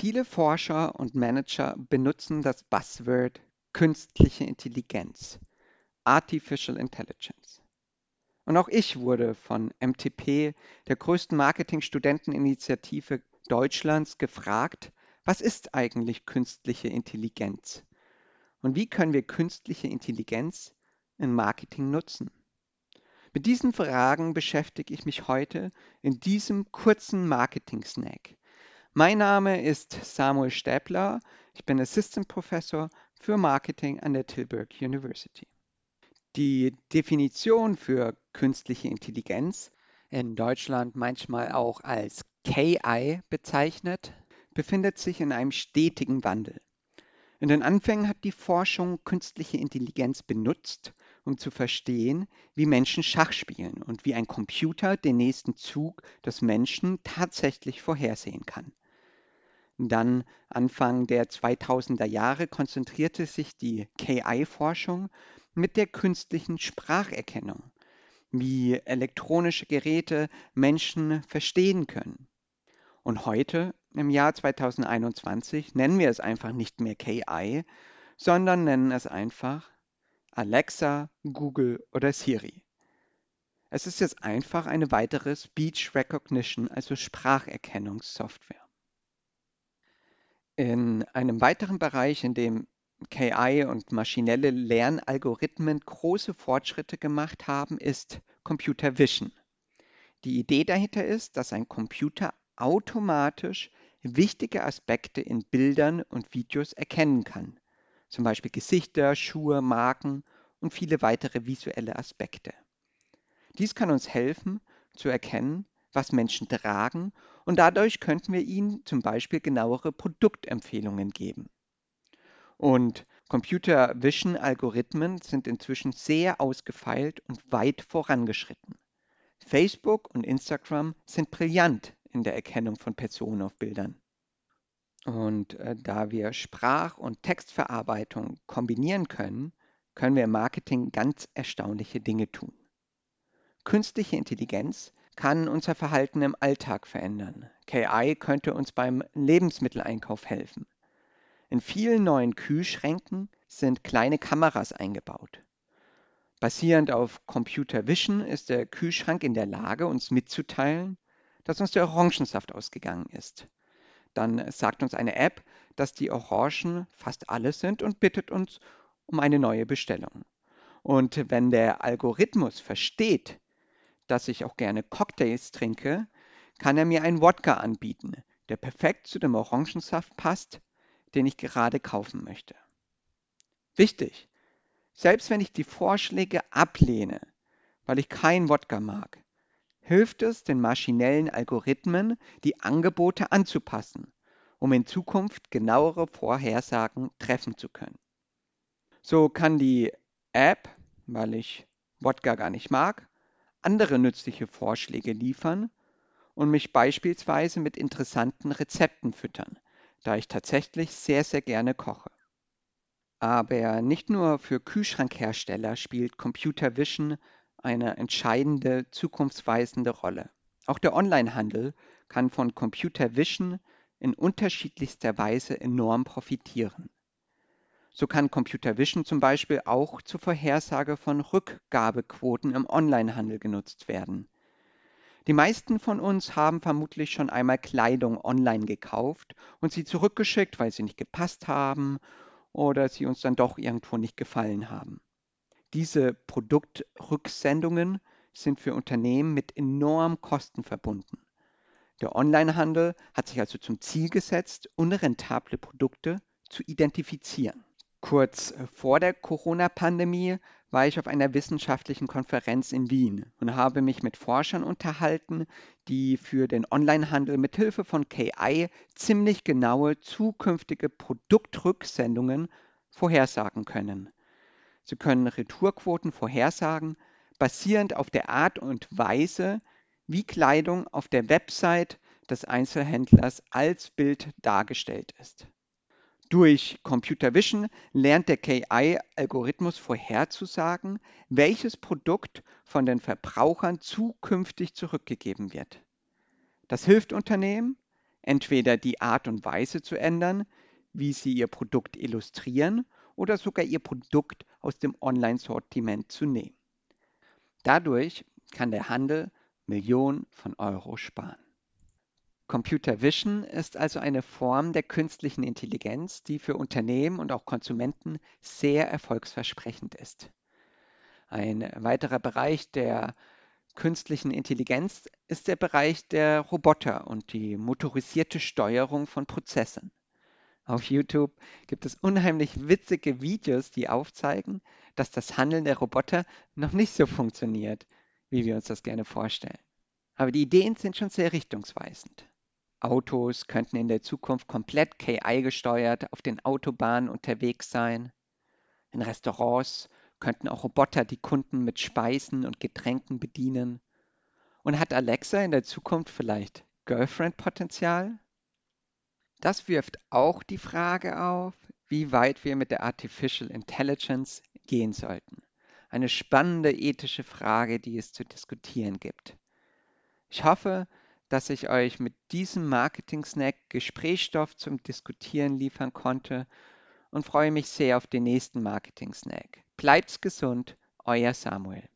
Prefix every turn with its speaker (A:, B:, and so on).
A: Viele Forscher und Manager benutzen das Buzzword künstliche Intelligenz, Artificial Intelligence. Und auch ich wurde von MTP, der größten Marketing-Studenteninitiative Deutschlands, gefragt, was ist eigentlich künstliche Intelligenz? Und wie können wir künstliche Intelligenz im Marketing nutzen? Mit diesen Fragen beschäftige ich mich heute in diesem kurzen Marketing-Snack. Mein Name ist Samuel Stäbler. Ich bin Assistant Professor für Marketing an der Tilburg University. Die Definition für künstliche Intelligenz, in Deutschland manchmal auch als KI bezeichnet, befindet sich in einem stetigen Wandel. In den Anfängen hat die Forschung künstliche Intelligenz benutzt, um zu verstehen, wie Menschen Schach spielen und wie ein Computer den nächsten Zug des Menschen tatsächlich vorhersehen kann. Dann Anfang der 2000er Jahre konzentrierte sich die KI-Forschung mit der künstlichen Spracherkennung, wie elektronische Geräte Menschen verstehen können. Und heute, im Jahr 2021, nennen wir es einfach nicht mehr KI, sondern nennen es einfach Alexa, Google oder Siri. Es ist jetzt einfach eine weitere Speech Recognition, also Spracherkennungssoftware. In einem weiteren Bereich, in dem KI und maschinelle Lernalgorithmen große Fortschritte gemacht haben, ist Computer Vision. Die Idee dahinter ist, dass ein Computer automatisch wichtige Aspekte in Bildern und Videos erkennen kann, zum Beispiel Gesichter, Schuhe, Marken und viele weitere visuelle Aspekte. Dies kann uns helfen zu erkennen, was Menschen tragen und dadurch könnten wir ihnen zum Beispiel genauere Produktempfehlungen geben. Und Computer Vision Algorithmen sind inzwischen sehr ausgefeilt und weit vorangeschritten. Facebook und Instagram sind brillant in der Erkennung von Personen auf Bildern. Und äh, da wir Sprach- und Textverarbeitung kombinieren können, können wir im Marketing ganz erstaunliche Dinge tun. Künstliche Intelligenz kann unser Verhalten im Alltag verändern. KI könnte uns beim Lebensmitteleinkauf helfen. In vielen neuen Kühlschränken sind kleine Kameras eingebaut. Basierend auf Computer Vision ist der Kühlschrank in der Lage, uns mitzuteilen, dass uns der Orangensaft ausgegangen ist. Dann sagt uns eine App, dass die Orangen fast alle sind und bittet uns um eine neue Bestellung. Und wenn der Algorithmus versteht, dass ich auch gerne Cocktails trinke, kann er mir einen Wodka anbieten, der perfekt zu dem Orangensaft passt, den ich gerade kaufen möchte. Wichtig, selbst wenn ich die Vorschläge ablehne, weil ich keinen Wodka mag, hilft es den maschinellen Algorithmen, die Angebote anzupassen, um in Zukunft genauere Vorhersagen treffen zu können. So kann die App, weil ich Wodka gar nicht mag, andere nützliche Vorschläge liefern und mich beispielsweise mit interessanten Rezepten füttern, da ich tatsächlich sehr, sehr gerne koche. Aber nicht nur für Kühlschrankhersteller spielt Computer Vision eine entscheidende, zukunftsweisende Rolle. Auch der Onlinehandel kann von Computer Vision in unterschiedlichster Weise enorm profitieren. So kann Computer Vision zum Beispiel auch zur Vorhersage von Rückgabequoten im Onlinehandel genutzt werden. Die meisten von uns haben vermutlich schon einmal Kleidung online gekauft und sie zurückgeschickt, weil sie nicht gepasst haben oder sie uns dann doch irgendwo nicht gefallen haben. Diese Produktrücksendungen sind für Unternehmen mit enormen Kosten verbunden. Der Onlinehandel hat sich also zum Ziel gesetzt, unrentable Produkte zu identifizieren. Kurz äh, vor der Corona-Pandemie war ich auf einer wissenschaftlichen Konferenz in Wien und habe mich mit Forschern unterhalten, die für den Onlinehandel mithilfe von KI ziemlich genaue zukünftige Produktrücksendungen vorhersagen können. Sie können Retourquoten vorhersagen, basierend auf der Art und Weise, wie Kleidung auf der Website des Einzelhändlers als Bild dargestellt ist. Durch Computer Vision lernt der KI-Algorithmus vorherzusagen, welches Produkt von den Verbrauchern zukünftig zurückgegeben wird. Das hilft Unternehmen, entweder die Art und Weise zu ändern, wie sie ihr Produkt illustrieren oder sogar ihr Produkt aus dem Online-Sortiment zu nehmen. Dadurch kann der Handel Millionen von Euro sparen. Computer Vision ist also eine Form der künstlichen Intelligenz, die für Unternehmen und auch Konsumenten sehr erfolgsversprechend ist. Ein weiterer Bereich der künstlichen Intelligenz ist der Bereich der Roboter und die motorisierte Steuerung von Prozessen. Auf YouTube gibt es unheimlich witzige Videos, die aufzeigen, dass das Handeln der Roboter noch nicht so funktioniert, wie wir uns das gerne vorstellen. Aber die Ideen sind schon sehr richtungsweisend. Autos könnten in der Zukunft komplett KI gesteuert auf den Autobahnen unterwegs sein. In Restaurants könnten auch Roboter die Kunden mit Speisen und Getränken bedienen. Und hat Alexa in der Zukunft vielleicht Girlfriend-Potenzial? Das wirft auch die Frage auf, wie weit wir mit der Artificial Intelligence gehen sollten. Eine spannende ethische Frage, die es zu diskutieren gibt. Ich hoffe, dass ich euch mit diesem Marketing-Snack Gesprächsstoff zum Diskutieren liefern konnte und freue mich sehr auf den nächsten Marketing-Snack. Bleibt's gesund, euer Samuel.